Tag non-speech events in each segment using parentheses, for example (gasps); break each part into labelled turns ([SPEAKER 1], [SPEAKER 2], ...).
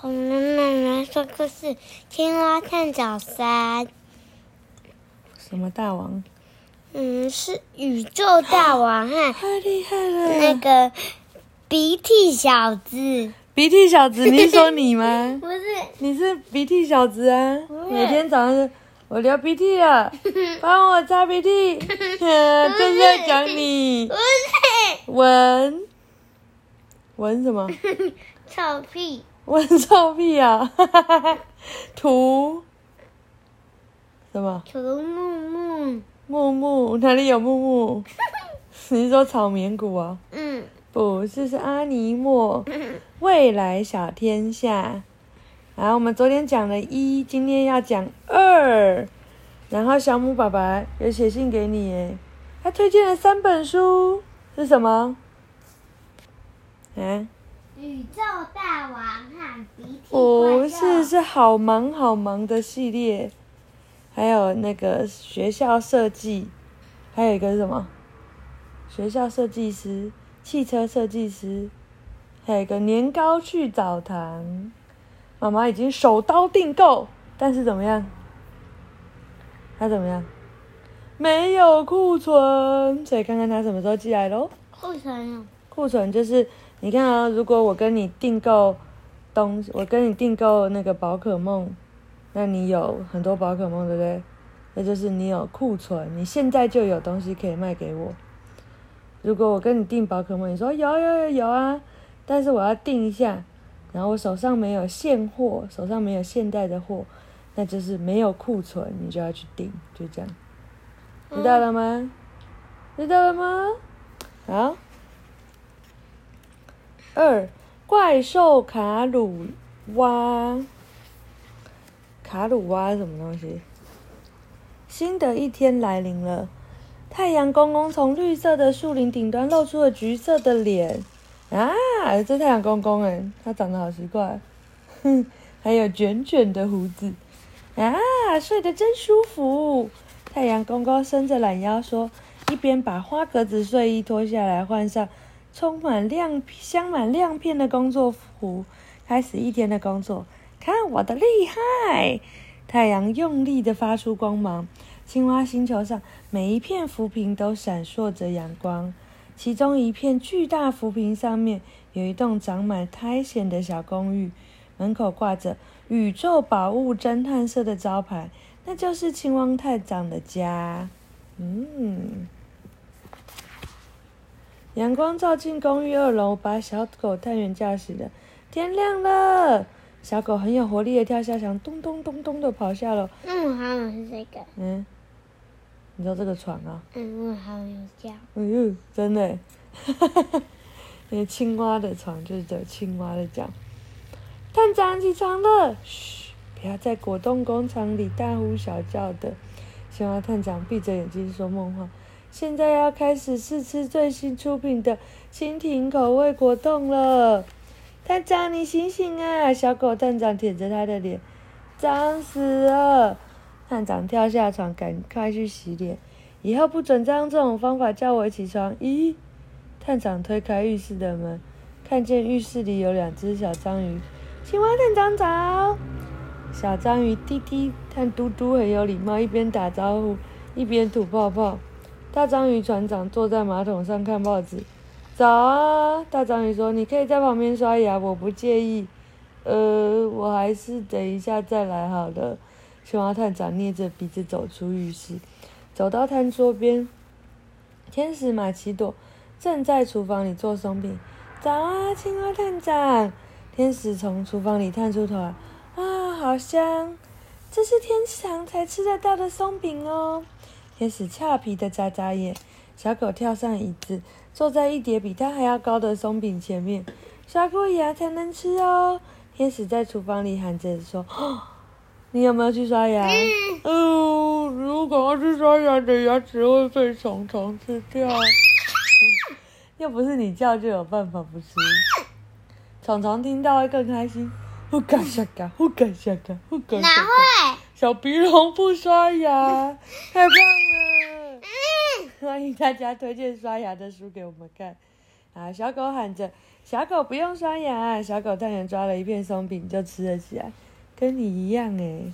[SPEAKER 1] 恐龙奶奶说故事：青蛙探长三。
[SPEAKER 2] 什么大王？
[SPEAKER 1] 嗯，是宇宙大王哈。
[SPEAKER 2] 太厉害了！
[SPEAKER 1] 那个鼻涕小子。
[SPEAKER 2] 鼻涕小子，你是说你吗？(laughs)
[SPEAKER 1] 不是。
[SPEAKER 2] 你是鼻涕小子啊！每天早上我流鼻涕了，(laughs) 帮我擦鼻涕。(laughs) 就是在讲你。
[SPEAKER 1] 不是。
[SPEAKER 2] 闻。闻什么？
[SPEAKER 1] 臭屁。
[SPEAKER 2] 闻臭屁啊！哈哈哈哈。图。什么？
[SPEAKER 1] 图木木。
[SPEAKER 2] 木木哪里有木木？(laughs) 你是说草棉谷啊？
[SPEAKER 1] 嗯。
[SPEAKER 2] 不是，是阿尼莫。未来小天下。然后我们昨天讲了一，今天要讲二。然后小姆爸爸有写信给你耶，他推荐了三本书，是什么？嗯？
[SPEAKER 1] 宇宙大王和鼻涕。
[SPEAKER 2] 不是，是好忙好忙的系列。还有那个学校设计，还有一个是什么？学校设计师、汽车设计师，还有一个年糕去澡堂。妈妈已经手刀订购，但是怎么样？他怎么样？没有库存，所以看看他什么时候寄来喽。
[SPEAKER 1] 库存啊？
[SPEAKER 2] 库存就是你看啊，如果我跟你订购东，我跟你订购那个宝可梦。那你有很多宝可梦，对不对？那就是你有库存，你现在就有东西可以卖给我。如果我跟你订宝可梦，你说有有有有啊，但是我要订一下，然后我手上没有现货，手上没有现在的货，那就是没有库存，你就要去订，就这样。知道了吗？知道了吗？好。二怪兽卡鲁蛙。卡鲁蛙什么东西？新的一天来临了，太阳公公从绿色的树林顶端露出了橘色的脸。啊，这太阳公公哎，他长得好奇怪，哼，(laughs) 还有卷卷的胡子。啊，睡得真舒服。太阳公公伸着懒腰说，一边把花格子睡衣脱下来换上充满亮、镶满亮片的工作服，开始一天的工作。看我的厉害！太阳用力地发出光芒，青蛙星球上每一片浮萍都闪烁着阳光。其中一片巨大浮萍上面有一栋长满苔藓的小公寓，门口挂着“宇宙宝物侦探社”的招牌，那就是青蛙探长的家。嗯，阳光照进公寓二楼，把小狗探员叫醒了。天亮了。小狗很有活力的跳下墙，咚咚咚咚的跑下楼。
[SPEAKER 1] 嗯，我好像是这个。
[SPEAKER 2] 嗯，你知道这个床啊？
[SPEAKER 1] 嗯，我好像有叫。
[SPEAKER 2] 哎呦，真的，哈哈哈！那青蛙的床就是这青蛙的叫。探长起床了，嘘，不要在果冻工厂里大呼小叫的。青蛙探长闭着眼睛说梦话。现在要开始试吃最新出品的蜻蜓口味果冻了。探长，你醒醒啊！小狗探长舔着他的脸，脏死了。探长跳下床，赶快去洗脸。以后不准再用这种方法叫我起床。咦？探长推开浴室的门，看见浴室里有两只小章鱼。青蛙探长早。小章鱼滴滴探嘟嘟很有礼貌，一边打招呼，一边吐泡泡。大章鱼船长坐在马桶上看报纸。早啊，大章鱼说：“你可以在旁边刷牙，我不介意。”呃，我还是等一下再来好了。青蛙探长捏着鼻子走出浴室，走到餐桌边。天使玛奇朵正在厨房里做松饼。早啊，青蛙探长！天使从厨房里探出头来，啊，好香！这是天堂才吃得到的松饼哦。天使俏皮的眨眨眼。小狗跳上椅子。坐在一叠比它还要高的松饼前面，刷过牙才能吃哦。天使在厨房里喊着说：“你有没有去刷牙？”“嗯、呃，如果要去刷牙，的牙齿会被虫虫吃掉。嗯”又不是你叫就有办法不吃。虫虫听到会更开心。呼嘎下嘎，呼嘎下嘎，呼嘎下嘎。哪会？小鼻龙不刷牙，(laughs) 太棒了。(laughs) 欢迎大家推荐刷牙的书给我们看。啊，小狗喊着：“小狗不用刷牙。”小狗探长抓了一片松饼就吃了起来，跟你一样诶。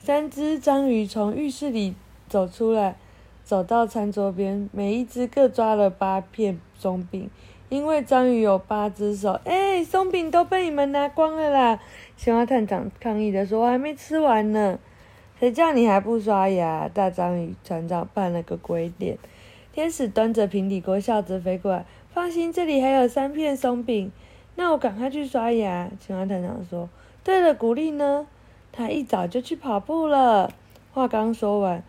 [SPEAKER 2] 三只章鱼从浴室里走出来，走到餐桌边，每一只各抓了八片松饼。因为章鱼有八只手，哎，松饼都被你们拿光了啦！青蛙探长抗议的说：“我还没吃完呢。”谁叫你还不刷牙？大章鱼船长扮了个鬼脸。天使端着平底锅笑着飞过来，放心，这里还有三片松饼。那我赶快去刷牙。青蛙探长说：“对了，古丽呢？”他一早就去跑步了。话刚说完，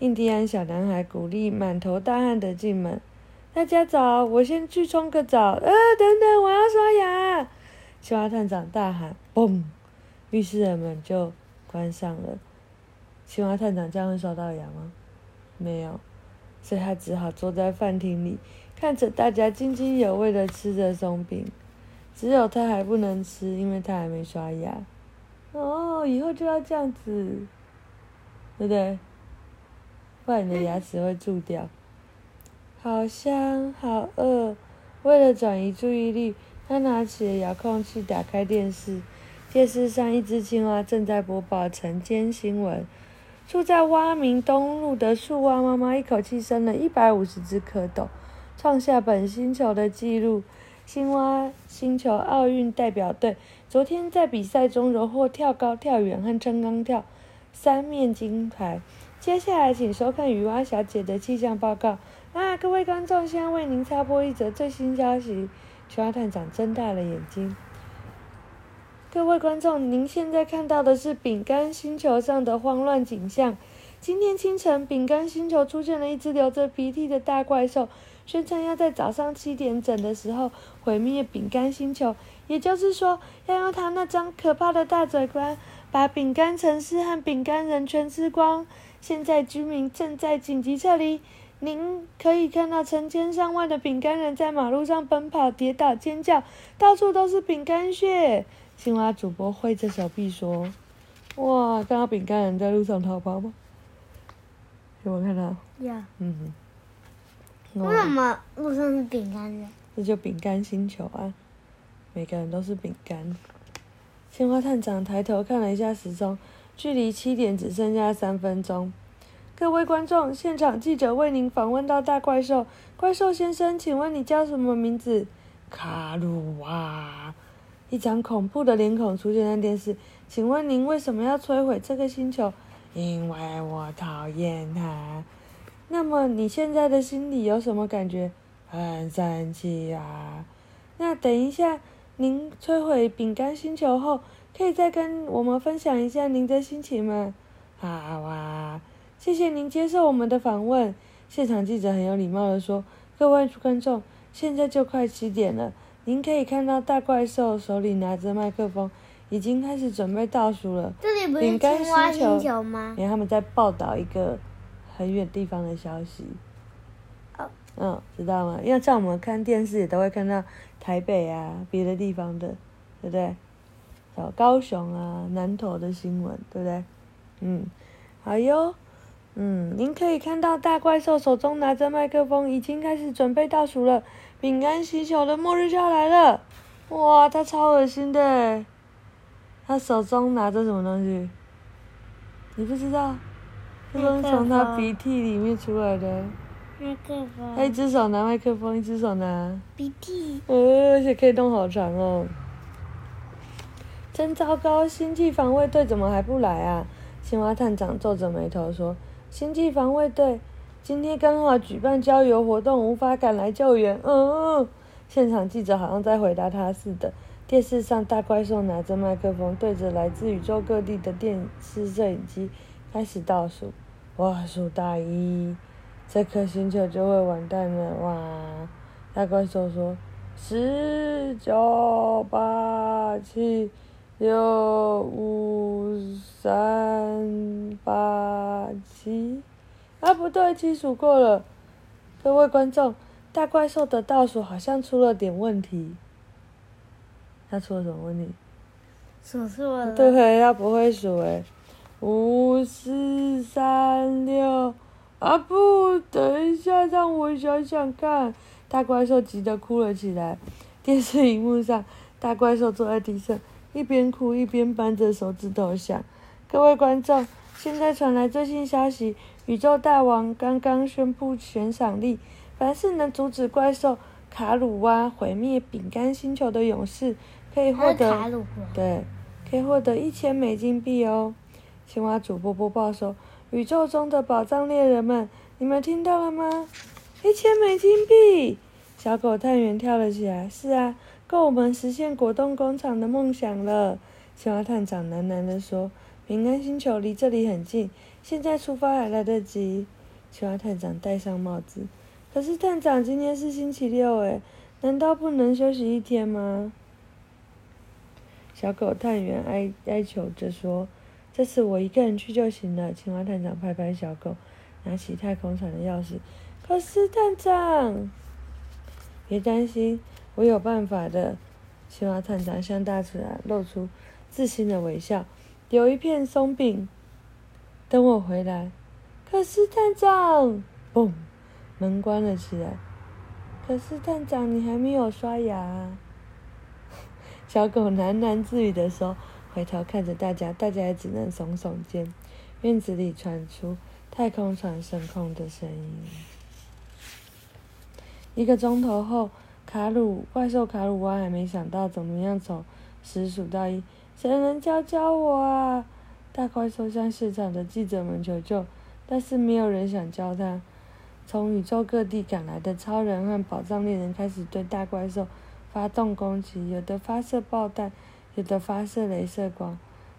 [SPEAKER 2] 印第安小男孩古丽满头大汗的进门。大家早，我先去冲个澡。呃，等等，我要刷牙。青蛙探长大喊：“嘣！”浴室的门就关上了。青蛙探长这样会刷到牙吗？没有，所以他只好坐在饭厅里，看着大家津津有味的吃着松饼。只有他还不能吃，因为他还没刷牙。哦，以后就要这样子，对不对？不然你的牙齿会蛀掉。好香，好饿。为了转移注意力，他拿起了遥控器，打开电视。电视上，一只青蛙正在播报晨间新闻。住在蛙鸣东路的树蛙妈妈一口气生了一百五十只蝌蚪，创下本星球的纪录。青蛙星球奥运代表队昨天在比赛中荣获跳高、跳远和撑杆跳三面金牌。接下来，请收看雨蛙小姐的气象报告。啊，各位观众，现在为您插播一则最新消息。青蛙探长睁大了眼睛。各位观众，您现在看到的是饼干星球上的慌乱景象。今天清晨，饼干星球出现了一只流着鼻涕的大怪兽。宣称要在早上七点整的时候毁灭饼干星球，也就是说，要用他那张可怕的大嘴巴把饼干城市和饼干人全吃光。现在居民正在紧急撤离，您可以看到成千上万的饼干人在马路上奔跑、跌倒、尖叫，到处都是饼干屑。青蛙主播挥着手臂说：“哇，看到饼干人在路上逃跑吗？有没有看到？
[SPEAKER 1] 有。
[SPEAKER 2] 嗯哼。”
[SPEAKER 1] 为什么路上是饼干人？
[SPEAKER 2] 这就饼干星球啊！每个人都是饼干。青蛙探长抬头看了一下时钟，距离七点只剩下三分钟。各位观众，现场记者为您访问到大怪兽。怪兽先生，请问你叫什么名字？卡鲁瓦。一张恐怖的脸孔出现在电视。请问您为什么要摧毁这个星球？因为我讨厌它。那么你现在的心里有什么感觉？很生气啊！那等一下，您摧毁饼干星球后，可以再跟我们分享一下您的心情吗？好啊！谢谢您接受我们的访问。现场记者很有礼貌的说：“各位观众，现在就快七点了，您可以看到大怪兽手里拿着麦克风，已经开始准备倒数了。
[SPEAKER 1] 这里不是青蛙星球吗？
[SPEAKER 2] 因为他们在报道一个。”很远地方的消息，
[SPEAKER 1] 哦，
[SPEAKER 2] 嗯，知道吗？因为像我们看电视也都会看到台北啊，别的地方的，对不对？小，高雄啊，南投的新闻，对不对？嗯，好哟，嗯，您可以看到大怪兽手中拿着麦克风，已经开始准备倒数了。饼干星球的末日就要来了，哇，他超恶心的，他手中拿着什么东西？你不知道？是从他鼻涕里面出来的。
[SPEAKER 1] 麦克风。
[SPEAKER 2] 他一只手拿麦克风，一只手拿
[SPEAKER 1] 鼻涕。
[SPEAKER 2] 呃，而且可以动好长哦。真糟糕！星际防卫队怎么还不来啊？青蛙探长皱着眉头说：“星际防卫队今天刚好举办郊游活动，无法赶来救援。”嗯，现场记者好像在回答他似的。电视上，大怪兽拿着麦克风，对着来自宇宙各地的电视摄影机开始倒数。哇数大一，这颗星球就会完蛋了！哇！大怪兽说：“十、九、八、七、六、五、三、八、七……啊，不对，七数过了。各位观众，大怪兽的倒数好像出了点问题。他出了什么问题？
[SPEAKER 1] 数错了。
[SPEAKER 2] 对，他不会数诶。五四三六啊不，等一下，让我想想看。大怪兽急得哭了起来。电视荧幕上，大怪兽坐在地上，一边哭一边扳着手指头想：“各位观众，现在传来最新消息，宇宙大王刚刚宣布悬赏令，凡是能阻止怪兽卡鲁蛙毁灭饼干星球的勇士，可以获得对，可以获得一千美金币哦。”青蛙主播播报说：“宇宙中的宝藏猎人们，你们听到了吗？一千美金币！”小狗探员跳了起来：“是啊，够我们实现果冻工厂的梦想了。”青蛙探长喃喃地说：“平安星球离这里很近，现在出发还来得及。”青蛙探长戴上帽子。可是探长，今天是星期六，诶，难道不能休息一天吗？小狗探员哀哀求着说。这次我一个人去就行了。青蛙探长拍拍小狗，拿起太空船的钥匙。可是探长，别担心，我有办法的。青蛙探长向大自然露出自信的微笑。有一片松饼，等我回来。可是探长，嘣，门关了起来。可是探长，你还没有刷牙。(laughs) 小狗喃喃自语的说。回头看着大家，大家也只能耸耸肩。院子里传出太空船升空的声音。一个钟头后，卡鲁怪兽卡鲁蛙还没想到怎么样从十数到一，谁能教教我啊？大怪兽向现场的记者们求救，但是没有人想教他。从宇宙各地赶来的超人和宝藏猎人开始对大怪兽发动攻击，有的发射爆弹。有的发射镭射光，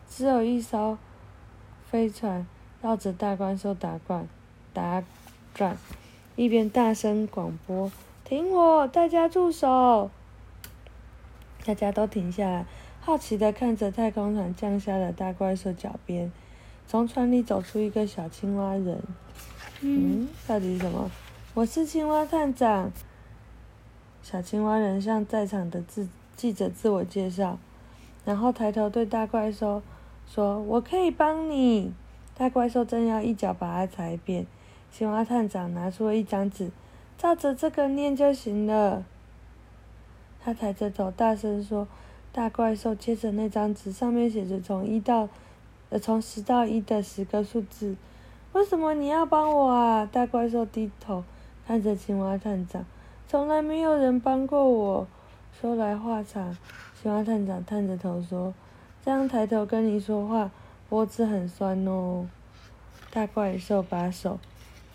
[SPEAKER 2] 只有一艘飞船绕着大怪兽打转，打转，一边大声广播：“停火！大家住手！”大家都停下来，好奇的看着太空船降下的大怪兽脚边。从船里走出一个小青蛙人。嗯，到底是什么？我是青蛙探长。小青蛙人向在场的自记者自我介绍。然后抬头对大怪兽说：“我可以帮你。”大怪兽正要一脚把它踩扁，青蛙探长拿出了一张纸，照着这个念就行了。他抬着头大声说：“大怪兽，接着那张纸上面写着从一到呃从十到一的十个数字。为什么你要帮我啊？”大怪兽低头看着青蛙探长：“从来没有人帮过我。”说来话长。青蛙探长探着头说：“这样抬头跟你说话，脖子很酸哦。”大怪兽把手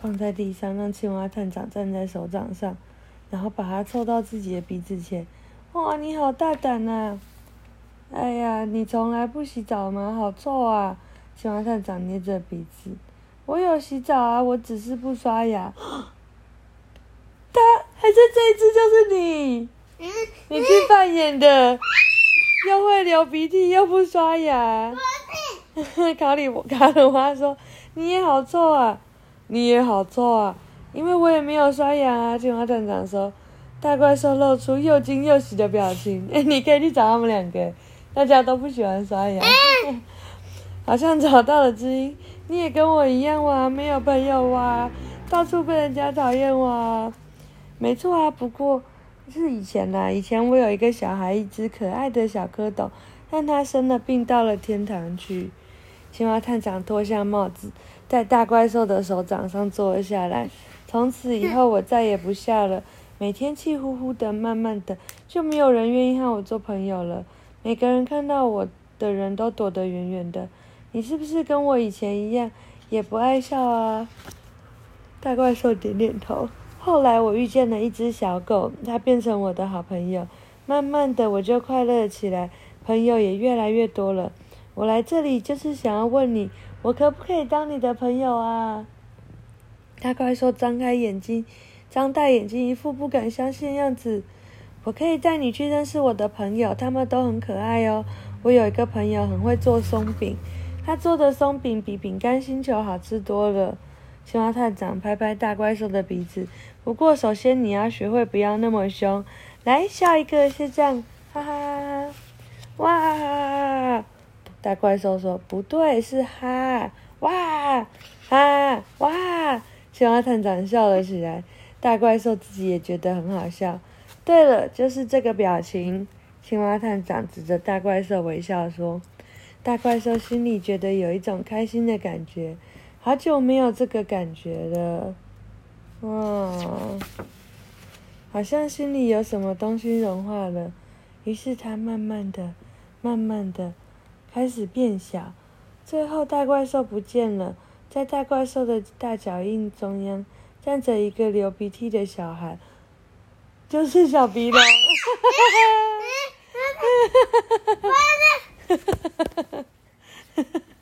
[SPEAKER 2] 放在地上，让青蛙探长站在手掌上，然后把它凑到自己的鼻子前。哇，你好大胆呐、啊！哎呀，你从来不洗澡吗？好臭啊！青蛙探长捏着鼻子：“我有洗澡啊，我只是不刷牙。” (gasps) 他还是这一只就是你。你去扮演的，又会流鼻涕又不刷牙。(laughs) 卡里卡鲁花说：“你也好臭啊，你也好臭啊，因为我也没有刷牙啊。”青蛙探长说：“大怪兽露出又惊又喜的表情。(laughs) 哎，你可以去找他们两个，大家都不喜欢刷牙，(laughs) 好像找到了知音。你也跟我一样哇，没有朋友哇，到处被人家讨厌哇。没错啊，不过。”是以前啦，以前我有一个小孩，一只可爱的小蝌蚪，但他生了病，到了天堂去。青蛙探长脱下帽子，在大怪兽的手掌上坐了下来。从此以后，我再也不笑了，每天气呼呼的，慢慢的，就没有人愿意和我做朋友了。每个人看到我的人都躲得远远的。你是不是跟我以前一样，也不爱笑啊？大怪兽点点头。后来我遇见了一只小狗，它变成我的好朋友。慢慢的，我就快乐起来，朋友也越来越多了。我来这里就是想要问你，我可不可以当你的朋友啊？大怪兽张开眼睛，张大眼睛，一副不敢相信的样子。我可以带你去认识我的朋友，他们都很可爱哦。我有一个朋友很会做松饼，他做的松饼比饼干星球好吃多了。青蛙探长拍拍大怪兽的鼻子。不过，首先你要学会不要那么凶。来，笑一个，是这样，哈哈哈哈！哇！大怪兽说：“不对，是哈！哇！哈！哇！”青蛙探长笑了起来。大怪兽自己也觉得很好笑。对了，就是这个表情。青蛙探长指着大怪兽微笑说：“大怪兽心里觉得有一种开心的感觉，好久没有这个感觉了。哇，好像心里有什么东西融化了。于是他慢慢的、慢慢的开始变小，最后大怪兽不见了。在大怪兽的大脚印中央站着一个流鼻涕的小孩，就是小鼻龙。”哈哈哈哈哈！哈哈哈哈哈！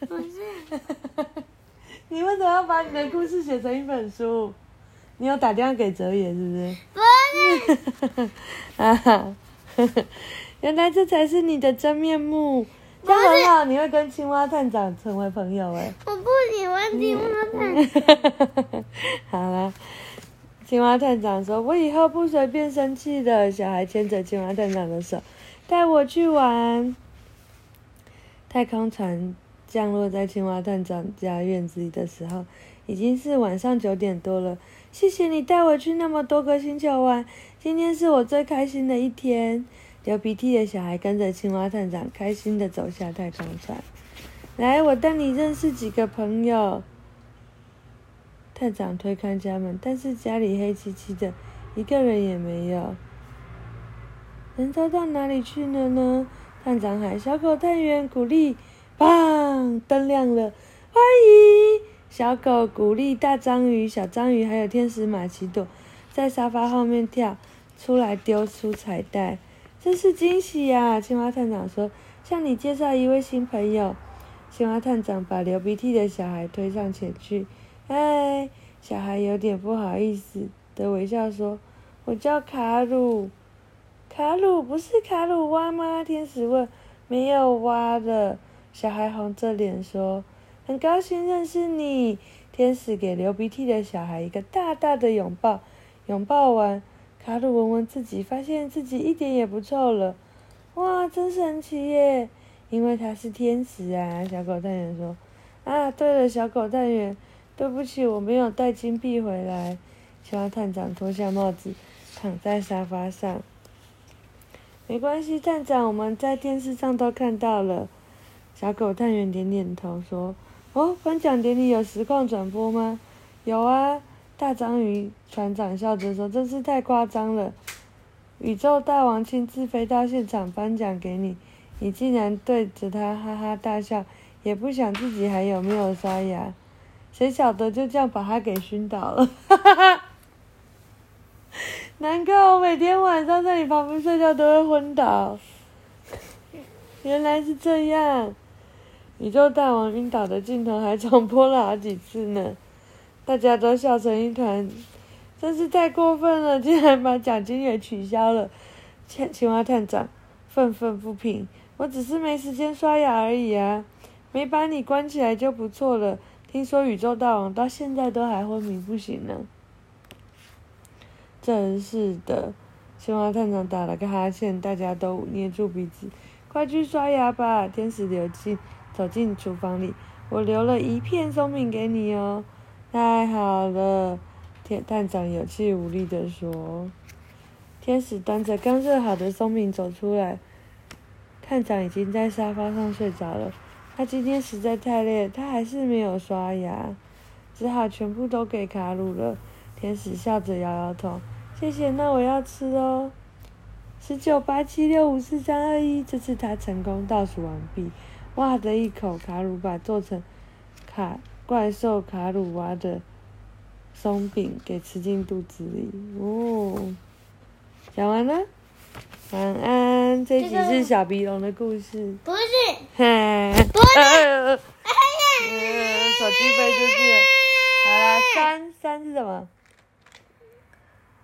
[SPEAKER 2] 不是，你为什么要把你的故事写成一本书？你有打电话给哲野是不是？
[SPEAKER 1] 不是。
[SPEAKER 2] 哈 (laughs) 哈，(laughs) 原来这才是你的真面目。这样很好，你会跟青蛙探长成为朋友哎。
[SPEAKER 1] 我不喜欢青蛙探长。
[SPEAKER 2] 好了，青蛙探长说：“我以后不随便生气的。”小孩牵着青蛙探长的手。带我去玩。太空船降落在青蛙探长家院子里的时候，已经是晚上九点多了。谢谢你带我去那么多个星球玩，今天是我最开心的一天。流鼻涕的小孩跟着青蛙探长开心的走下太空船。来，我带你认识几个朋友。探长推开家门，但是家里黑漆漆的，一个人也没有。人都到哪里去了呢？探长喊：“小狗探员，古力！”砰！灯亮了，欢迎小狗古力、大章鱼、小章鱼，还有天使玛奇朵，在沙发后面跳出来，丢出彩带。真是惊喜呀！青蛙探长说：“向你介绍一位新朋友。”青蛙探长把流鼻涕的小孩推上前去。哎，小孩有点不好意思的微笑说：“我叫卡鲁。”卡鲁不是卡鲁蛙吗？天使问。没有蛙的小孩红着脸说：“很高兴认识你。”天使给流鼻涕的小孩一个大大的拥抱。拥抱完，卡鲁闻闻自己，发现自己一点也不臭了。哇，真神奇耶！因为他是天使啊。小狗探员说：“啊，对了，小狗探员，对不起，我没有带金币回来。”青蛙探长脱下帽子，躺在沙发上。没关系，探长，我们在电视上都看到了。小狗探员点点头说：“哦，颁奖典礼有实况转播吗？”“有啊。”大章鱼船长笑着说：“真是太夸张了！宇宙大王亲自飞到现场颁奖给你，你竟然对着他哈哈大笑，也不想自己还有没有刷牙？谁晓得就这样把他给熏倒了？”哈哈哈。难怪我每天晚上在你旁边睡觉都会昏倒，原来是这样。宇宙大王晕倒的镜头还重播了好几次呢，大家都笑成一团，真是太过分了，竟然把奖金也取消了。青青蛙探长愤愤不平：“我只是没时间刷牙而已啊，没把你关起来就不错了。听说宇宙大王到现在都还昏迷不醒呢。”真是的，青蛙探长打了个哈欠，大家都捏住鼻子，快去刷牙吧！天使流进走进厨房里，我留了一片松饼给你哦。太好了，天探长有气无力地说。天使端着刚热好的松饼走出来，探长已经在沙发上睡着了。他今天实在太累，他还是没有刷牙，只好全部都给卡鲁了。天使笑着摇摇头。谢谢，那我要吃哦。十九八七六五四三二一，这次他成功倒数完毕。哇的一口，卡鲁把做成卡怪兽卡鲁娃的松饼给吃进肚子里。哦，讲完了，晚安。这集是小鼻龙的故事。
[SPEAKER 1] 不是。
[SPEAKER 2] 嘿。
[SPEAKER 1] 不是。
[SPEAKER 2] 嗯，手机飞出去了。好了，三三是什么？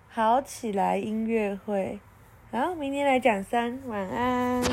[SPEAKER 2] 好起来音乐会，好，明天来讲三，晚安。